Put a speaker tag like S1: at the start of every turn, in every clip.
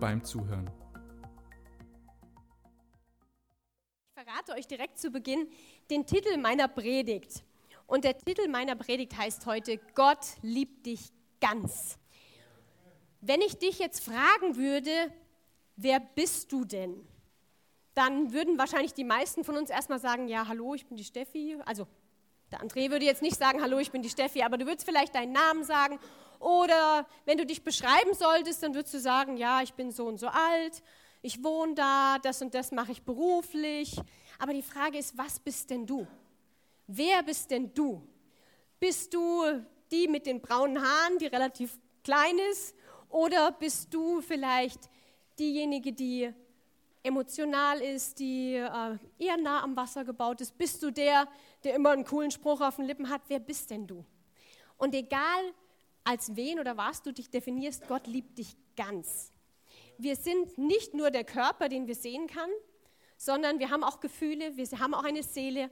S1: beim Zuhören.
S2: Ich verrate euch direkt zu Beginn den Titel meiner Predigt. Und der Titel meiner Predigt heißt heute, Gott liebt dich ganz. Wenn ich dich jetzt fragen würde, wer bist du denn? Dann würden wahrscheinlich die meisten von uns erstmal sagen, ja, hallo, ich bin die Steffi. Also der André würde jetzt nicht sagen, hallo, ich bin die Steffi, aber du würdest vielleicht deinen Namen sagen. Oder wenn du dich beschreiben solltest, dann würdest du sagen, ja, ich bin so und so alt, ich wohne da, das und das mache ich beruflich. Aber die Frage ist, was bist denn du? Wer bist denn du? Bist du die mit den braunen Haaren, die relativ klein ist? Oder bist du vielleicht diejenige, die emotional ist, die äh, eher nah am Wasser gebaut ist? Bist du der, der immer einen coolen Spruch auf den Lippen hat? Wer bist denn du? Und egal, als wen oder was du dich definierst, Gott liebt dich ganz. Wir sind nicht nur der Körper, den wir sehen kann, sondern wir haben auch Gefühle, wir haben auch eine Seele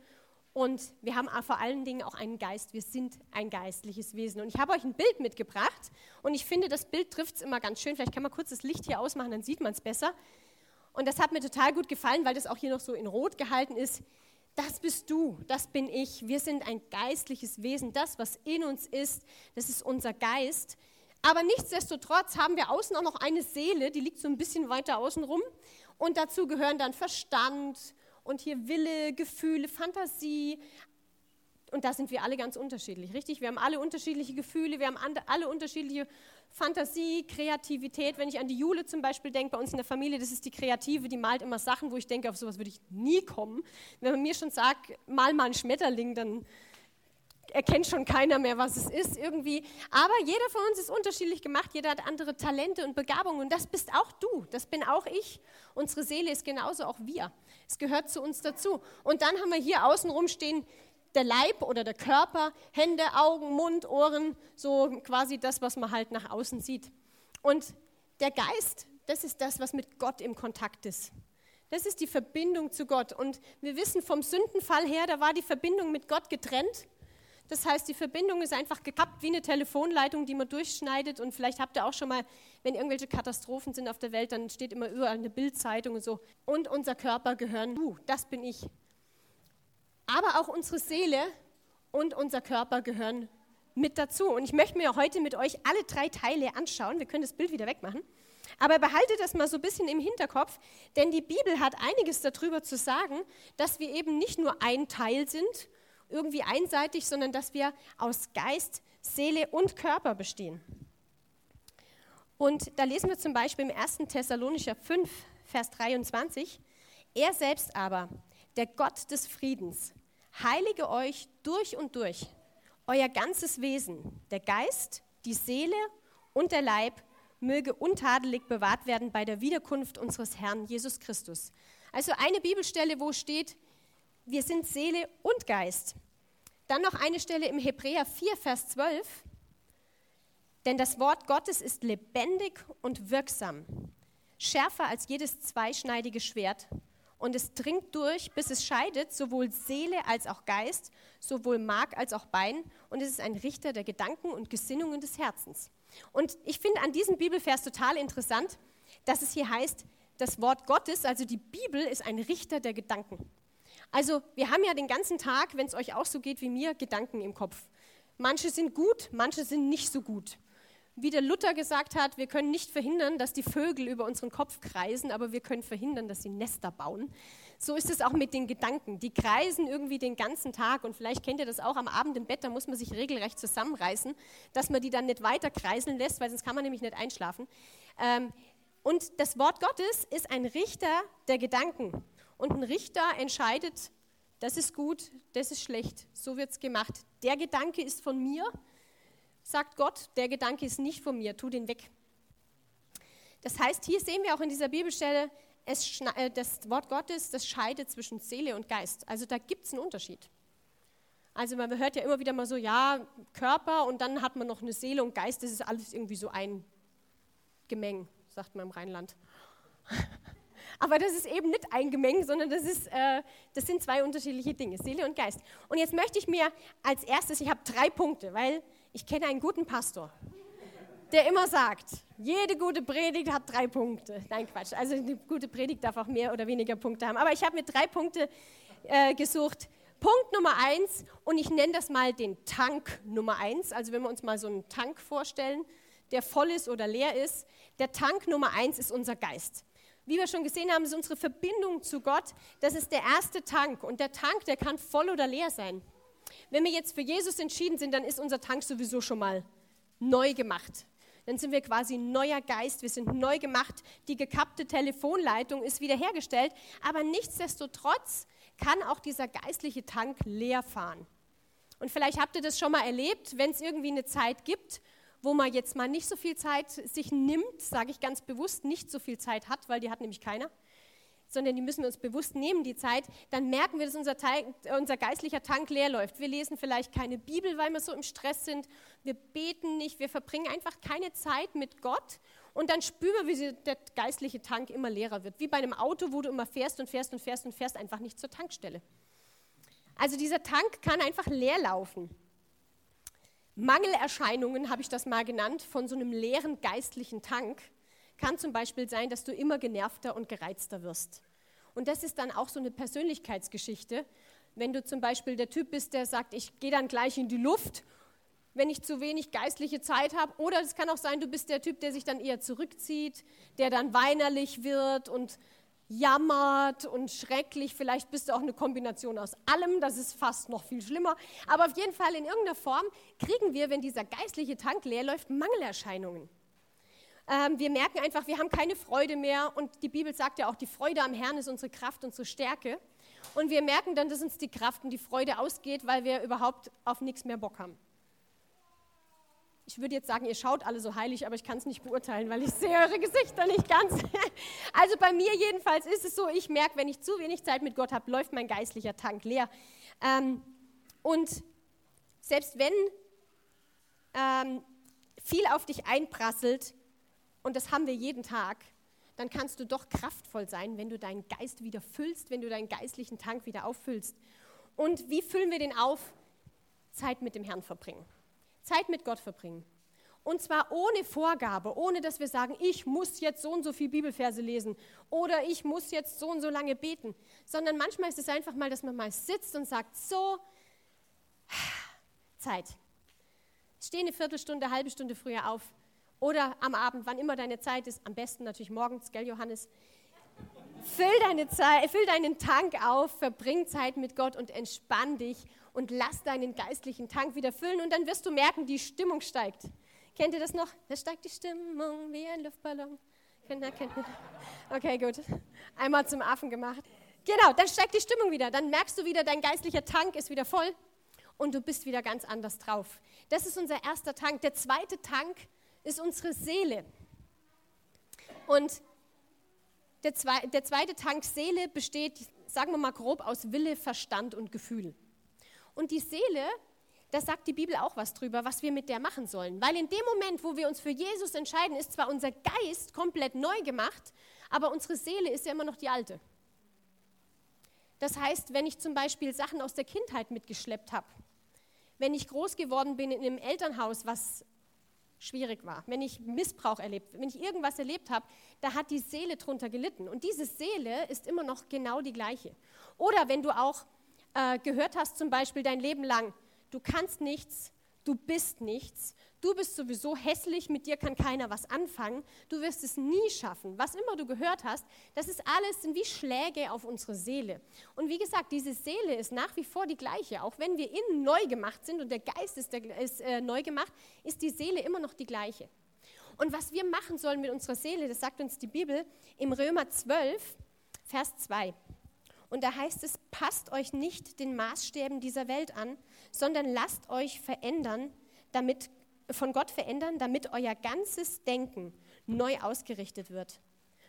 S2: und wir haben vor allen Dingen auch einen Geist. Wir sind ein geistliches Wesen. Und ich habe euch ein Bild mitgebracht und ich finde, das Bild trifft es immer ganz schön. Vielleicht kann man kurz das Licht hier ausmachen, dann sieht man es besser. Und das hat mir total gut gefallen, weil das auch hier noch so in Rot gehalten ist. Das bist du, das bin ich. Wir sind ein geistliches Wesen. Das, was in uns ist, das ist unser Geist. Aber nichtsdestotrotz haben wir außen auch noch eine Seele, die liegt so ein bisschen weiter außen rum. Und dazu gehören dann Verstand und hier Wille, Gefühle, Fantasie, und da sind wir alle ganz unterschiedlich, richtig? Wir haben alle unterschiedliche Gefühle, wir haben alle unterschiedliche Fantasie, Kreativität. Wenn ich an die Jule zum Beispiel denke, bei uns in der Familie, das ist die Kreative, die malt immer Sachen, wo ich denke, auf sowas würde ich nie kommen. Wenn man mir schon sagt, mal mal ein Schmetterling, dann erkennt schon keiner mehr, was es ist irgendwie. Aber jeder von uns ist unterschiedlich gemacht, jeder hat andere Talente und Begabungen und das bist auch du, das bin auch ich. Unsere Seele ist genauso auch wir. Es gehört zu uns dazu. Und dann haben wir hier außen rum stehen der Leib oder der Körper, Hände, Augen, Mund, Ohren, so quasi das, was man halt nach außen sieht. Und der Geist, das ist das, was mit Gott im Kontakt ist. Das ist die Verbindung zu Gott. Und wir wissen vom Sündenfall her, da war die Verbindung mit Gott getrennt. Das heißt, die Verbindung ist einfach gekappt wie eine Telefonleitung, die man durchschneidet. Und vielleicht habt ihr auch schon mal, wenn irgendwelche Katastrophen sind auf der Welt, dann steht immer überall eine Bildzeitung und so. Und unser Körper gehören, du, das bin ich. Aber auch unsere Seele und unser Körper gehören mit dazu. Und ich möchte mir heute mit euch alle drei Teile anschauen. Wir können das Bild wieder wegmachen. Aber behaltet das mal so ein bisschen im Hinterkopf, denn die Bibel hat einiges darüber zu sagen, dass wir eben nicht nur ein Teil sind, irgendwie einseitig, sondern dass wir aus Geist, Seele und Körper bestehen. Und da lesen wir zum Beispiel im 1. Thessalonischer 5, Vers 23, er selbst aber, der Gott des Friedens, heilige euch durch und durch, euer ganzes Wesen, der Geist, die Seele und der Leib möge untadelig bewahrt werden bei der Wiederkunft unseres Herrn Jesus Christus. Also eine Bibelstelle, wo steht, wir sind Seele und Geist. Dann noch eine Stelle im Hebräer 4, Vers 12. Denn das Wort Gottes ist lebendig und wirksam, schärfer als jedes zweischneidige Schwert und es dringt durch, bis es scheidet, sowohl Seele als auch Geist, sowohl Mark als auch Bein, und es ist ein Richter der Gedanken und Gesinnungen des Herzens. Und ich finde an diesem Bibelvers total interessant, dass es hier heißt, das Wort Gottes, also die Bibel, ist ein Richter der Gedanken. Also wir haben ja den ganzen Tag, wenn es euch auch so geht wie mir, Gedanken im Kopf. Manche sind gut, manche sind nicht so gut wie der Luther gesagt hat, wir können nicht verhindern, dass die Vögel über unseren Kopf kreisen, aber wir können verhindern, dass sie Nester bauen. So ist es auch mit den Gedanken. Die kreisen irgendwie den ganzen Tag und vielleicht kennt ihr das auch am Abend im Bett, da muss man sich regelrecht zusammenreißen, dass man die dann nicht weiter kreiseln lässt, weil sonst kann man nämlich nicht einschlafen. Ähm, und das Wort Gottes ist ein Richter der Gedanken. Und ein Richter entscheidet, das ist gut, das ist schlecht, so wird es gemacht. Der Gedanke ist von mir, sagt Gott, der Gedanke ist nicht von mir, tu den weg. Das heißt, hier sehen wir auch in dieser Bibelstelle, es, äh, das Wort Gottes, das scheidet zwischen Seele und Geist. Also da gibt es einen Unterschied. Also man hört ja immer wieder mal so, ja, Körper und dann hat man noch eine Seele und Geist, das ist alles irgendwie so ein Gemeng, sagt man im Rheinland. Aber das ist eben nicht ein Gemeng, sondern das, ist, äh, das sind zwei unterschiedliche Dinge, Seele und Geist. Und jetzt möchte ich mir als erstes, ich habe drei Punkte, weil ich kenne einen guten Pastor, der immer sagt, jede gute Predigt hat drei Punkte. Nein, Quatsch. Also eine gute Predigt darf auch mehr oder weniger Punkte haben. Aber ich habe mir drei Punkte äh, gesucht. Punkt Nummer eins, und ich nenne das mal den Tank Nummer eins. Also wenn wir uns mal so einen Tank vorstellen, der voll ist oder leer ist. Der Tank Nummer eins ist unser Geist wie wir schon gesehen haben, ist unsere Verbindung zu Gott, das ist der erste Tank. Und der Tank, der kann voll oder leer sein. Wenn wir jetzt für Jesus entschieden sind, dann ist unser Tank sowieso schon mal neu gemacht. Dann sind wir quasi neuer Geist, wir sind neu gemacht, die gekappte Telefonleitung ist wiederhergestellt, aber nichtsdestotrotz kann auch dieser geistliche Tank leer fahren. Und vielleicht habt ihr das schon mal erlebt, wenn es irgendwie eine Zeit gibt, wo man jetzt mal nicht so viel Zeit sich nimmt, sage ich ganz bewusst, nicht so viel Zeit hat, weil die hat nämlich keiner, sondern die müssen wir uns bewusst nehmen, die Zeit, dann merken wir, dass unser, Tank, unser geistlicher Tank leer läuft. Wir lesen vielleicht keine Bibel, weil wir so im Stress sind. Wir beten nicht, wir verbringen einfach keine Zeit mit Gott und dann spüren wir, wie der geistliche Tank immer leerer wird. Wie bei einem Auto, wo du immer fährst und fährst und fährst und fährst einfach nicht zur Tankstelle. Also dieser Tank kann einfach leer laufen. Mangelerscheinungen, habe ich das mal genannt, von so einem leeren geistlichen Tank, kann zum Beispiel sein, dass du immer genervter und gereizter wirst. Und das ist dann auch so eine Persönlichkeitsgeschichte. Wenn du zum Beispiel der Typ bist, der sagt, ich gehe dann gleich in die Luft, wenn ich zu wenig geistliche Zeit habe. Oder es kann auch sein, du bist der Typ, der sich dann eher zurückzieht, der dann weinerlich wird und jammert und schrecklich. Vielleicht bist du auch eine Kombination aus allem, das ist fast noch viel schlimmer. Aber auf jeden Fall in irgendeiner Form kriegen wir, wenn dieser geistliche Tank leer läuft, Mangelerscheinungen. Ähm, wir merken einfach, wir haben keine Freude mehr und die Bibel sagt ja auch, die Freude am Herrn ist unsere Kraft, unsere Stärke. Und wir merken dann, dass uns die Kraft und die Freude ausgeht, weil wir überhaupt auf nichts mehr Bock haben ich würde jetzt sagen, ihr schaut alle so heilig, aber ich kann es nicht beurteilen, weil ich sehe eure Gesichter nicht ganz. Also bei mir jedenfalls ist es so, ich merke, wenn ich zu wenig Zeit mit Gott habe, läuft mein geistlicher Tank leer. Ähm, und selbst wenn ähm, viel auf dich einprasselt, und das haben wir jeden Tag, dann kannst du doch kraftvoll sein, wenn du deinen Geist wieder füllst, wenn du deinen geistlichen Tank wieder auffüllst. Und wie füllen wir den auf? Zeit mit dem Herrn verbringen. Zeit mit Gott verbringen. Und zwar ohne Vorgabe, ohne dass wir sagen, ich muss jetzt so und so viel Bibelverse lesen oder ich muss jetzt so und so lange beten, sondern manchmal ist es einfach mal, dass man mal sitzt und sagt, so, Zeit. Steh eine Viertelstunde, eine halbe Stunde früher auf oder am Abend, wann immer deine Zeit ist, am besten natürlich morgens, gell Johannes? Füll, deine Zeit, füll deinen Tank auf, verbring Zeit mit Gott und entspann dich und lass deinen geistlichen Tank wieder füllen und dann wirst du merken, die Stimmung steigt. Kennt ihr das noch? Da steigt die Stimmung wie ein Luftballon. Kennt ihr, ihr? Okay, gut. Einmal zum Affen gemacht. Genau, dann steigt die Stimmung wieder. Dann merkst du wieder, dein geistlicher Tank ist wieder voll und du bist wieder ganz anders drauf. Das ist unser erster Tank. Der zweite Tank ist unsere Seele. Und der, zwei, der zweite Tank Seele besteht, sagen wir mal grob, aus Wille, Verstand und Gefühl. Und die Seele, da sagt die Bibel auch was drüber, was wir mit der machen sollen. Weil in dem Moment, wo wir uns für Jesus entscheiden, ist zwar unser Geist komplett neu gemacht, aber unsere Seele ist ja immer noch die alte. Das heißt, wenn ich zum Beispiel Sachen aus der Kindheit mitgeschleppt habe, wenn ich groß geworden bin in einem Elternhaus, was schwierig war, wenn ich Missbrauch erlebt, wenn ich irgendwas erlebt habe, da hat die Seele drunter gelitten. Und diese Seele ist immer noch genau die gleiche. Oder wenn du auch äh, gehört hast, zum Beispiel dein Leben lang, du kannst nichts, du bist nichts, du bist sowieso hässlich, mit dir kann keiner was anfangen, du wirst es nie schaffen. Was immer du gehört hast, das ist alles sind wie Schläge auf unsere Seele. Und wie gesagt, diese Seele ist nach wie vor die gleiche. Auch wenn wir innen neu gemacht sind und der Geist ist, der, ist äh, neu gemacht, ist die Seele immer noch die gleiche. Und was wir machen sollen mit unserer Seele, das sagt uns die Bibel im Römer 12, Vers 2. Und da heißt es, passt euch nicht den Maßstäben dieser Welt an, sondern lasst euch verändern, damit, von Gott verändern, damit euer ganzes Denken neu ausgerichtet wird.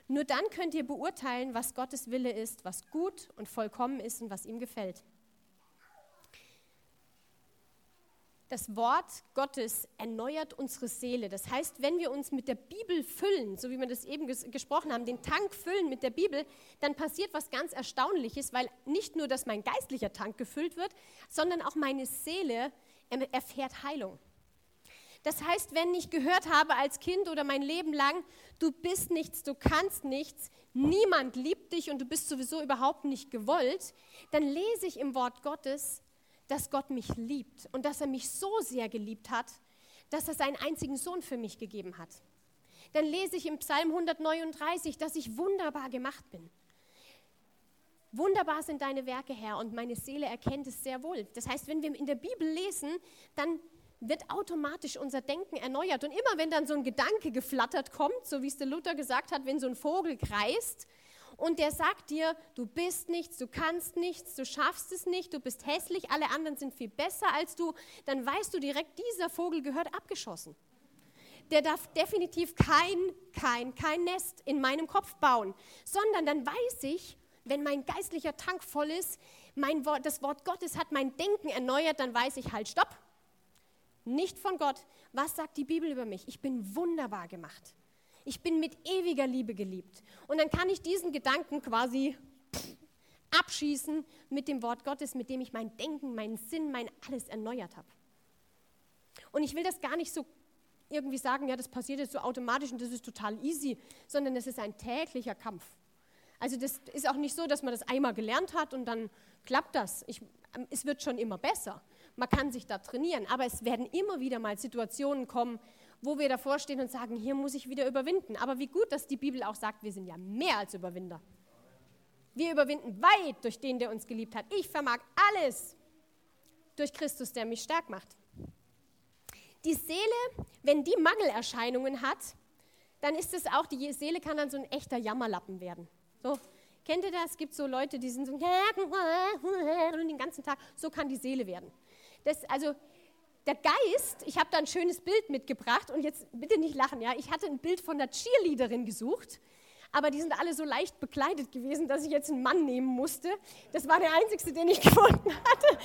S2: Nur dann könnt ihr beurteilen, was Gottes Wille ist, was gut und vollkommen ist und was ihm gefällt. Das Wort Gottes erneuert unsere Seele. Das heißt, wenn wir uns mit der Bibel füllen, so wie wir das eben ges gesprochen haben, den Tank füllen mit der Bibel, dann passiert was ganz Erstaunliches, weil nicht nur, dass mein geistlicher Tank gefüllt wird, sondern auch meine Seele erfährt Heilung. Das heißt, wenn ich gehört habe als Kind oder mein Leben lang, du bist nichts, du kannst nichts, niemand liebt dich und du bist sowieso überhaupt nicht gewollt, dann lese ich im Wort Gottes, dass Gott mich liebt und dass er mich so sehr geliebt hat, dass er seinen einzigen Sohn für mich gegeben hat. Dann lese ich im Psalm 139, dass ich wunderbar gemacht bin. Wunderbar sind deine Werke, Herr, und meine Seele erkennt es sehr wohl. Das heißt, wenn wir in der Bibel lesen, dann wird automatisch unser Denken erneuert. Und immer wenn dann so ein Gedanke geflattert kommt, so wie es der Luther gesagt hat, wenn so ein Vogel kreist und der sagt dir, du bist nichts, du kannst nichts, du schaffst es nicht, du bist hässlich, alle anderen sind viel besser als du, dann weißt du direkt, dieser Vogel gehört abgeschossen. Der darf definitiv kein, kein, kein Nest in meinem Kopf bauen, sondern dann weiß ich, wenn mein geistlicher Tank voll ist, mein Wort, das Wort Gottes hat mein Denken erneuert, dann weiß ich halt, stopp, nicht von Gott. Was sagt die Bibel über mich? Ich bin wunderbar gemacht. Ich bin mit ewiger Liebe geliebt. Und dann kann ich diesen Gedanken quasi abschießen mit dem Wort Gottes, mit dem ich mein Denken, meinen Sinn, mein alles erneuert habe. Und ich will das gar nicht so irgendwie sagen, ja, das passiert jetzt so automatisch und das ist total easy, sondern es ist ein täglicher Kampf. Also das ist auch nicht so, dass man das einmal gelernt hat und dann klappt das. Ich, es wird schon immer besser man kann sich da trainieren, aber es werden immer wieder mal Situationen kommen, wo wir davor stehen und sagen, hier muss ich wieder überwinden. Aber wie gut, dass die Bibel auch sagt, wir sind ja mehr als Überwinder. Wir überwinden weit durch den, der uns geliebt hat. Ich vermag alles durch Christus, der mich stark macht. Die Seele, wenn die Mangelerscheinungen hat, dann ist es auch, die Seele kann dann so ein echter Jammerlappen werden. So, kennt ihr das? Es gibt so Leute, die sind so und den ganzen Tag, so kann die Seele werden. Das, also der Geist, ich habe da ein schönes Bild mitgebracht und jetzt bitte nicht lachen, ja. Ich hatte ein Bild von einer Cheerleaderin gesucht, aber die sind alle so leicht bekleidet gewesen, dass ich jetzt einen Mann nehmen musste. Das war der einzige, den ich gefunden hatte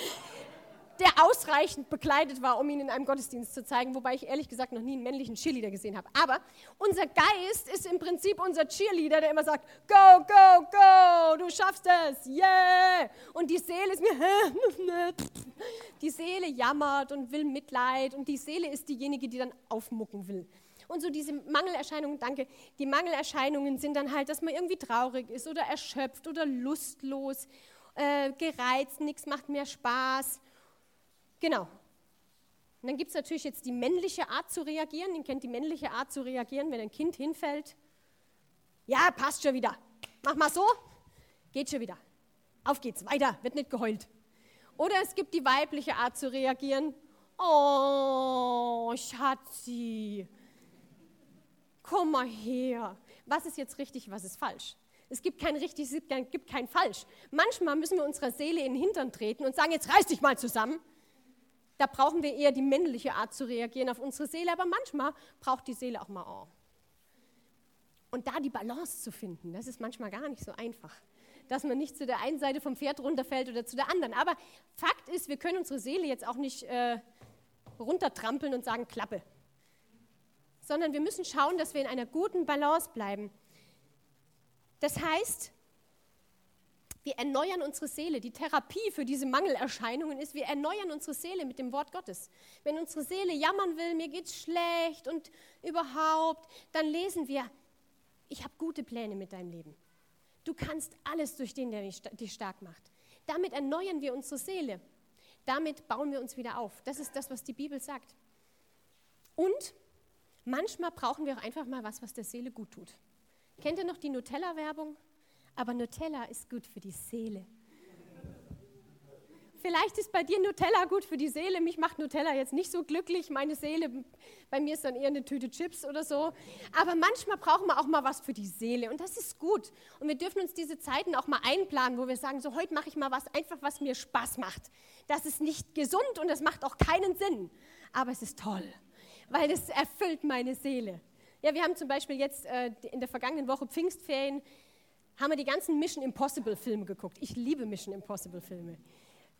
S2: der ausreichend bekleidet war, um ihn in einem Gottesdienst zu zeigen, wobei ich ehrlich gesagt noch nie einen männlichen Cheerleader gesehen habe. Aber unser Geist ist im Prinzip unser Cheerleader, der immer sagt, go, go, go, du schaffst es, yeah. Und die Seele ist mir, die Seele jammert und will Mitleid und die Seele ist diejenige, die dann aufmucken will. Und so diese Mangelerscheinungen, danke, die Mangelerscheinungen sind dann halt, dass man irgendwie traurig ist oder erschöpft oder lustlos, äh, gereizt, nichts macht mehr Spaß Genau. Und dann gibt es natürlich jetzt die männliche Art zu reagieren. Ihr kennt die männliche Art zu reagieren, wenn ein Kind hinfällt. Ja, passt schon wieder. Mach mal so, geht schon wieder. Auf geht's, weiter, wird nicht geheult. Oder es gibt die weibliche Art zu reagieren. Oh, Schatzi, komm mal her. Was ist jetzt richtig, was ist falsch? Es gibt kein richtig, es gibt kein falsch. Manchmal müssen wir unserer Seele in den Hintern treten und sagen, jetzt reiß dich mal zusammen da brauchen wir eher die männliche Art zu reagieren auf unsere Seele, aber manchmal braucht die Seele auch mal oh. Und da die Balance zu finden, das ist manchmal gar nicht so einfach. Dass man nicht zu der einen Seite vom Pferd runterfällt oder zu der anderen. Aber Fakt ist, wir können unsere Seele jetzt auch nicht äh, runtertrampeln und sagen, Klappe. Sondern wir müssen schauen, dass wir in einer guten Balance bleiben. Das heißt, wir erneuern unsere Seele. Die Therapie für diese Mangelerscheinungen ist, wir erneuern unsere Seele mit dem Wort Gottes. Wenn unsere Seele jammern will, mir geht's schlecht und überhaupt, dann lesen wir, ich habe gute Pläne mit deinem Leben. Du kannst alles durch den, der dich stark macht. Damit erneuern wir unsere Seele. Damit bauen wir uns wieder auf. Das ist das, was die Bibel sagt. Und manchmal brauchen wir auch einfach mal was, was der Seele gut tut. Kennt ihr noch die Nutella-Werbung? Aber Nutella ist gut für die Seele. Vielleicht ist bei dir Nutella gut für die Seele. Mich macht Nutella jetzt nicht so glücklich. Meine Seele, bei mir ist dann eher eine Tüte Chips oder so. Aber manchmal brauchen wir auch mal was für die Seele und das ist gut. Und wir dürfen uns diese Zeiten auch mal einplanen, wo wir sagen, so heute mache ich mal was einfach, was mir Spaß macht. Das ist nicht gesund und das macht auch keinen Sinn. Aber es ist toll, weil es erfüllt meine Seele. Ja, wir haben zum Beispiel jetzt äh, in der vergangenen Woche Pfingstferien, haben wir die ganzen Mission Impossible Filme geguckt. Ich liebe Mission Impossible Filme.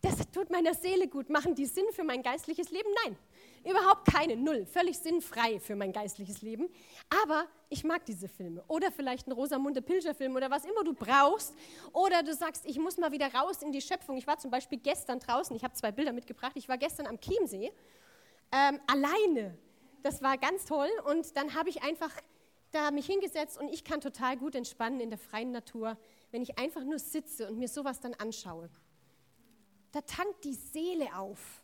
S2: Das tut meiner Seele gut. Machen die Sinn für mein geistliches Leben? Nein, überhaupt keine, null. Völlig sinnfrei für mein geistliches Leben. Aber ich mag diese Filme. Oder vielleicht ein Rosamunde Pilcher-Film oder was immer du brauchst. Oder du sagst, ich muss mal wieder raus in die Schöpfung. Ich war zum Beispiel gestern draußen, ich habe zwei Bilder mitgebracht. Ich war gestern am Chiemsee, ähm, alleine. Das war ganz toll. Und dann habe ich einfach da mich hingesetzt und ich kann total gut entspannen in der freien Natur, wenn ich einfach nur sitze und mir sowas dann anschaue da tankt die Seele auf.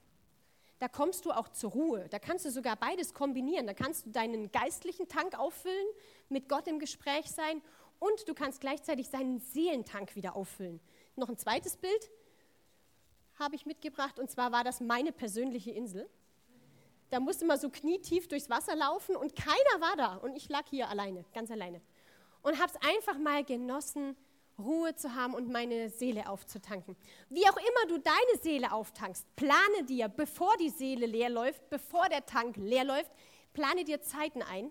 S2: Da kommst du auch zur Ruhe. Da kannst du sogar beides kombinieren. Da kannst du deinen geistlichen Tank auffüllen, mit Gott im Gespräch sein und du kannst gleichzeitig seinen Seelentank wieder auffüllen. Noch ein zweites Bild habe ich mitgebracht und zwar war das meine persönliche Insel. Da musste man so knietief durchs Wasser laufen und keiner war da und ich lag hier alleine, ganz alleine. Und habe es einfach mal genossen, Ruhe zu haben und meine Seele aufzutanken. Wie auch immer du deine Seele auftankst, plane dir, bevor die Seele leer läuft, bevor der Tank leer läuft, plane dir Zeiten ein,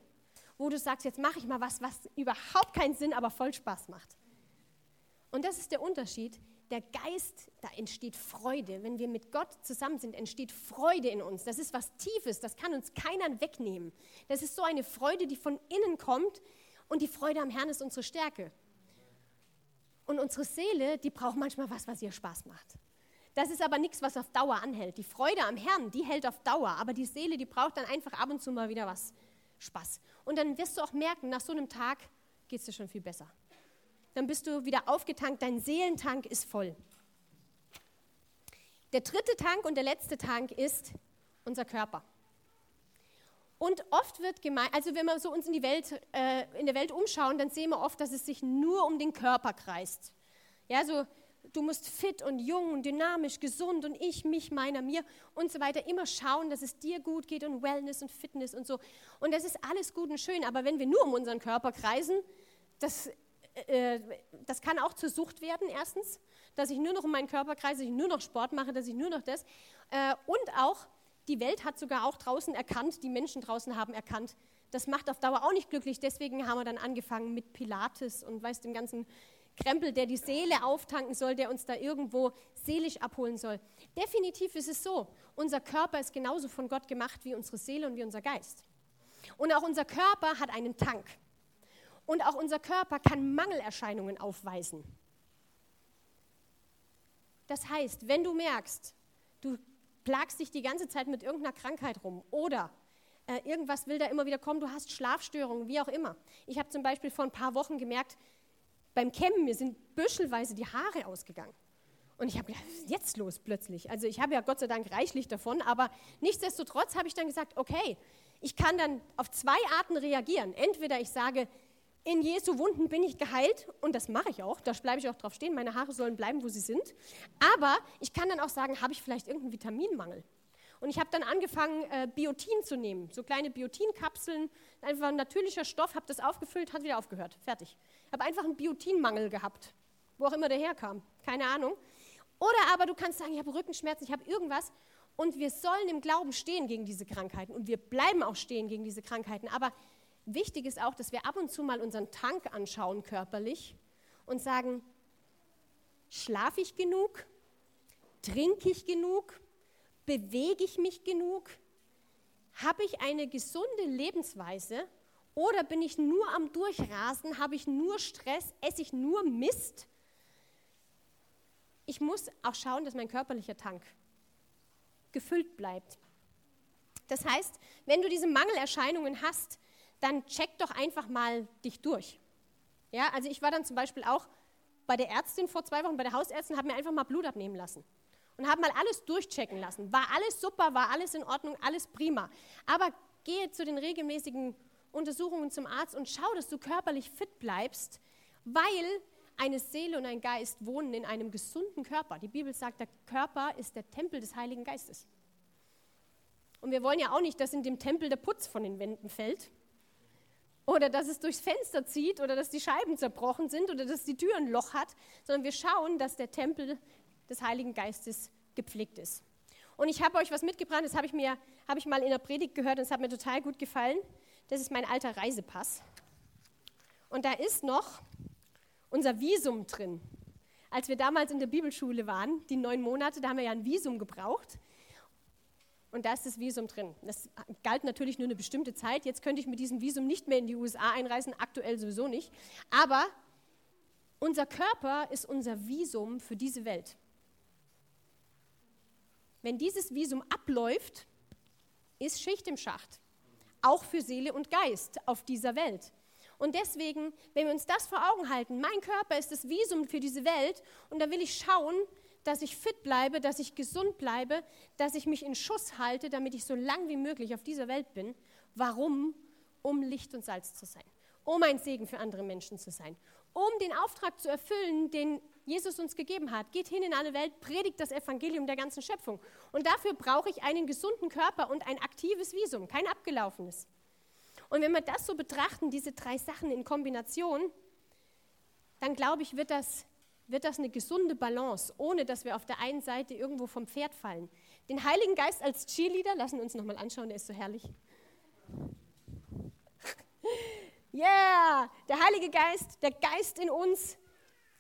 S2: wo du sagst, jetzt mache ich mal was, was überhaupt keinen Sinn, aber voll Spaß macht. Und das ist der Unterschied. Der Geist, da entsteht Freude. Wenn wir mit Gott zusammen sind, entsteht Freude in uns. Das ist was Tiefes, das kann uns keiner wegnehmen. Das ist so eine Freude, die von innen kommt und die Freude am Herrn ist unsere Stärke. Und unsere Seele, die braucht manchmal was, was ihr Spaß macht. Das ist aber nichts, was auf Dauer anhält. Die Freude am Herrn, die hält auf Dauer. Aber die Seele, die braucht dann einfach ab und zu mal wieder was Spaß. Und dann wirst du auch merken, nach so einem Tag geht es dir schon viel besser. Dann bist du wieder aufgetankt, dein Seelentank ist voll. Der dritte Tank und der letzte Tank ist unser Körper. Und oft wird gemeint, also wenn wir so uns in, die Welt, äh, in der Welt umschauen, dann sehen wir oft, dass es sich nur um den Körper kreist. Ja, so du musst fit und jung und dynamisch, gesund und ich, mich, meiner, mir und so weiter. Immer schauen, dass es dir gut geht und Wellness und Fitness und so. Und das ist alles gut und schön, aber wenn wir nur um unseren Körper kreisen, das, äh, das kann auch zur Sucht werden, erstens, dass ich nur noch um meinen Körper kreise, dass ich nur noch Sport mache, dass ich nur noch das. Äh, und auch, die Welt hat sogar auch draußen erkannt, die Menschen draußen haben erkannt, das macht auf Dauer auch nicht glücklich. Deswegen haben wir dann angefangen mit Pilates und weißt dem ganzen Krempel, der die Seele auftanken soll, der uns da irgendwo seelisch abholen soll. Definitiv ist es so, unser Körper ist genauso von Gott gemacht wie unsere Seele und wie unser Geist. Und auch unser Körper hat einen Tank. Und auch unser Körper kann Mangelerscheinungen aufweisen. Das heißt, wenn du merkst, du plagst dich die ganze Zeit mit irgendeiner Krankheit rum oder äh, irgendwas will da immer wieder kommen, du hast Schlafstörungen, wie auch immer. Ich habe zum Beispiel vor ein paar Wochen gemerkt, beim Kämmen, mir sind büschelweise die Haare ausgegangen. Und ich habe gedacht, was ist jetzt los plötzlich? Also ich habe ja Gott sei Dank reichlich davon, aber nichtsdestotrotz habe ich dann gesagt, okay, ich kann dann auf zwei Arten reagieren. Entweder ich sage, in Jesu Wunden bin ich geheilt und das mache ich auch, da bleibe ich auch drauf stehen, meine Haare sollen bleiben, wo sie sind. Aber ich kann dann auch sagen, habe ich vielleicht irgendeinen Vitaminmangel? Und ich habe dann angefangen, äh, Biotin zu nehmen, so kleine Biotinkapseln, einfach ein natürlicher Stoff, habe das aufgefüllt, hat wieder aufgehört, fertig. Habe einfach einen Biotinmangel gehabt, wo auch immer der herkam, keine Ahnung. Oder aber du kannst sagen, ich habe Rückenschmerzen, ich habe irgendwas. Und wir sollen im Glauben stehen gegen diese Krankheiten und wir bleiben auch stehen gegen diese Krankheiten. Aber wichtig ist auch, dass wir ab und zu mal unseren Tank anschauen körperlich und sagen, schlafe ich genug? Trinke ich genug? Bewege ich mich genug? Habe ich eine gesunde Lebensweise? Oder bin ich nur am Durchrasen? Habe ich nur Stress? Esse ich nur Mist? Ich muss auch schauen, dass mein körperlicher Tank gefüllt bleibt. Das heißt, wenn du diese Mangelerscheinungen hast, dann check doch einfach mal dich durch. Ja, also ich war dann zum Beispiel auch bei der Ärztin vor zwei Wochen, bei der Hausärztin, habe mir einfach mal Blut abnehmen lassen und habe mal alles durchchecken lassen. War alles super, war alles in Ordnung, alles prima. Aber gehe zu den regelmäßigen Untersuchungen zum Arzt und schau, dass du körperlich fit bleibst, weil eine Seele und ein Geist wohnen in einem gesunden Körper. Die Bibel sagt, der Körper ist der Tempel des Heiligen Geistes. Und wir wollen ja auch nicht, dass in dem Tempel der Putz von den Wänden fällt, oder dass es durchs Fenster zieht oder dass die Scheiben zerbrochen sind oder dass die Tür ein Loch hat, sondern wir schauen, dass der Tempel des Heiligen Geistes gepflegt ist. Und ich habe euch was mitgebracht, das habe ich, mir, habe ich mal in der Predigt gehört und es hat mir total gut gefallen. Das ist mein alter Reisepass. Und da ist noch unser Visum drin. Als wir damals in der Bibelschule waren, die neun Monate, da haben wir ja ein Visum gebraucht. Und da ist das Visum drin. Das galt natürlich nur eine bestimmte Zeit. Jetzt könnte ich mit diesem Visum nicht mehr in die USA einreisen, aktuell sowieso nicht. Aber unser Körper ist unser Visum für diese Welt. Wenn dieses Visum abläuft, ist Schicht im Schacht. Auch für Seele und Geist auf dieser Welt. Und deswegen, wenn wir uns das vor Augen halten, mein Körper ist das Visum für diese Welt und da will ich schauen, dass ich fit bleibe, dass ich gesund bleibe, dass ich mich in Schuss halte, damit ich so lang wie möglich auf dieser Welt bin. Warum? Um Licht und Salz zu sein, um ein Segen für andere Menschen zu sein, um den Auftrag zu erfüllen, den Jesus uns gegeben hat. Geht hin in alle Welt, predigt das Evangelium der ganzen Schöpfung. Und dafür brauche ich einen gesunden Körper und ein aktives Visum, kein abgelaufenes. Und wenn wir das so betrachten, diese drei Sachen in Kombination, dann glaube ich, wird das, wird das eine gesunde Balance, ohne dass wir auf der einen Seite irgendwo vom Pferd fallen. Den Heiligen Geist als Cheerleader, lassen wir uns nochmal anschauen, der ist so herrlich. Yeah, der Heilige Geist, der Geist in uns.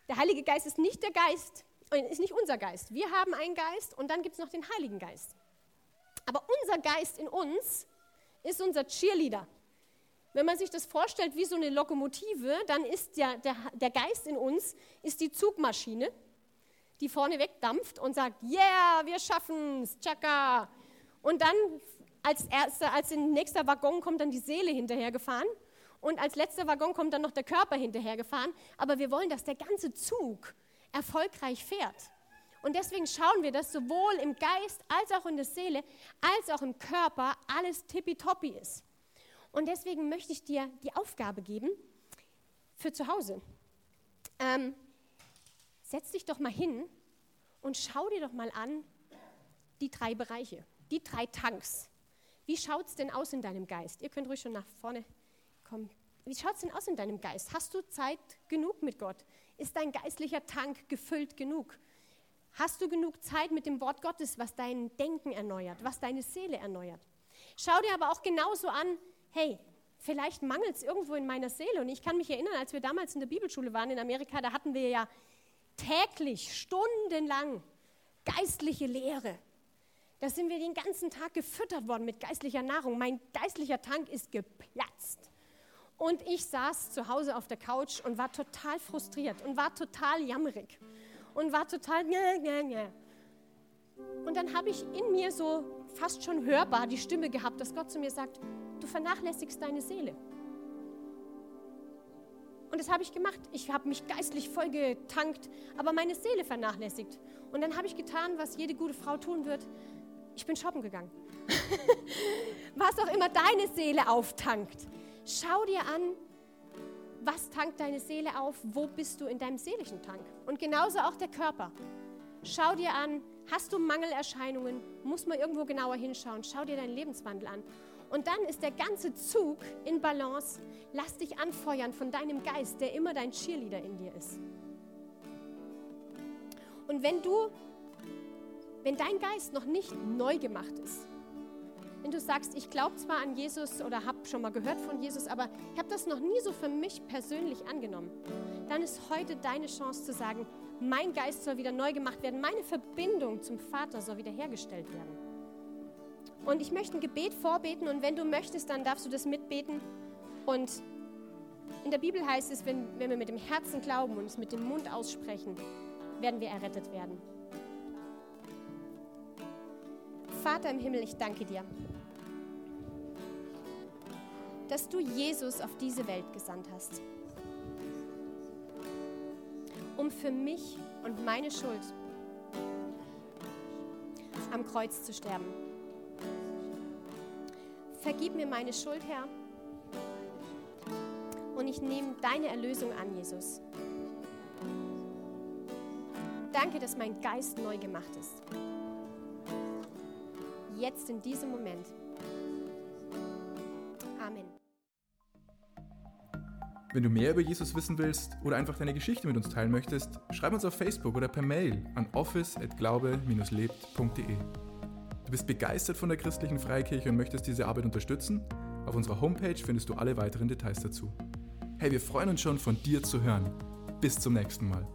S2: Der Heilige Geist ist nicht der Geist, äh, ist nicht unser Geist. Wir haben einen Geist und dann gibt es noch den Heiligen Geist. Aber unser Geist in uns ist unser Cheerleader. Wenn man sich das vorstellt wie so eine Lokomotive, dann ist ja der, der Geist in uns ist die Zugmaschine, die vorne wegdampft und sagt, yeah, wir schaffen's, tschakka. Und dann als erster, als in nächster Waggon kommt dann die Seele hinterhergefahren und als letzter Waggon kommt dann noch der Körper hinterhergefahren. Aber wir wollen, dass der ganze Zug erfolgreich fährt. Und deswegen schauen wir, dass sowohl im Geist als auch in der Seele als auch im Körper alles tippitoppi ist. Und deswegen möchte ich dir die Aufgabe geben für zu Hause. Ähm, setz dich doch mal hin und schau dir doch mal an die drei Bereiche, die drei Tanks. Wie schaut es denn aus in deinem Geist? Ihr könnt ruhig schon nach vorne kommen. Wie schaut es denn aus in deinem Geist? Hast du Zeit genug mit Gott? Ist dein geistlicher Tank gefüllt genug? Hast du genug Zeit mit dem Wort Gottes, was dein Denken erneuert, was deine Seele erneuert? Schau dir aber auch genauso an, hey, vielleicht mangelt es irgendwo in meiner Seele. Und ich kann mich erinnern, als wir damals in der Bibelschule waren in Amerika, da hatten wir ja täglich, stundenlang geistliche Lehre. Da sind wir den ganzen Tag gefüttert worden mit geistlicher Nahrung. Mein geistlicher Tank ist geplatzt. Und ich saß zu Hause auf der Couch und war total frustriert und war total jammerig und war total. Und dann habe ich in mir so fast schon hörbar die Stimme gehabt, dass Gott zu mir sagt, du vernachlässigst deine Seele. Und das habe ich gemacht. Ich habe mich geistlich voll getankt, aber meine Seele vernachlässigt. Und dann habe ich getan, was jede gute Frau tun wird. Ich bin shoppen gegangen. was auch immer deine Seele auftankt. Schau dir an, was tankt deine Seele auf, wo bist du in deinem seelischen Tank. Und genauso auch der Körper. Schau dir an, hast du Mangelerscheinungen, muss man irgendwo genauer hinschauen. Schau dir deinen Lebenswandel an. Und dann ist der ganze Zug in Balance. Lass dich anfeuern von deinem Geist, der immer dein Cheerleader in dir ist. Und wenn du, wenn dein Geist noch nicht neu gemacht ist, wenn du sagst, ich glaube zwar an Jesus oder habe schon mal gehört von Jesus, aber ich habe das noch nie so für mich persönlich angenommen, dann ist heute deine Chance zu sagen, mein Geist soll wieder neu gemacht werden, meine Verbindung zum Vater soll wiederhergestellt werden. Und ich möchte ein Gebet vorbeten und wenn du möchtest, dann darfst du das mitbeten. Und in der Bibel heißt es, wenn, wenn wir mit dem Herzen glauben und es mit dem Mund aussprechen, werden wir errettet werden. Vater im Himmel, ich danke dir, dass du Jesus auf diese Welt gesandt hast, um für mich und meine Schuld am Kreuz zu sterben. Vergib mir meine Schuld, Herr. Und ich nehme deine Erlösung an, Jesus. Danke, dass mein Geist neu gemacht ist. Jetzt in diesem Moment. Amen.
S1: Wenn du mehr über Jesus wissen willst oder einfach deine Geschichte mit uns teilen möchtest, schreib uns auf Facebook oder per Mail an office@glaube-lebt.de. Du bist begeistert von der christlichen Freikirche und möchtest diese Arbeit unterstützen? Auf unserer Homepage findest du alle weiteren Details dazu. Hey, wir freuen uns schon von dir zu hören. Bis zum nächsten Mal.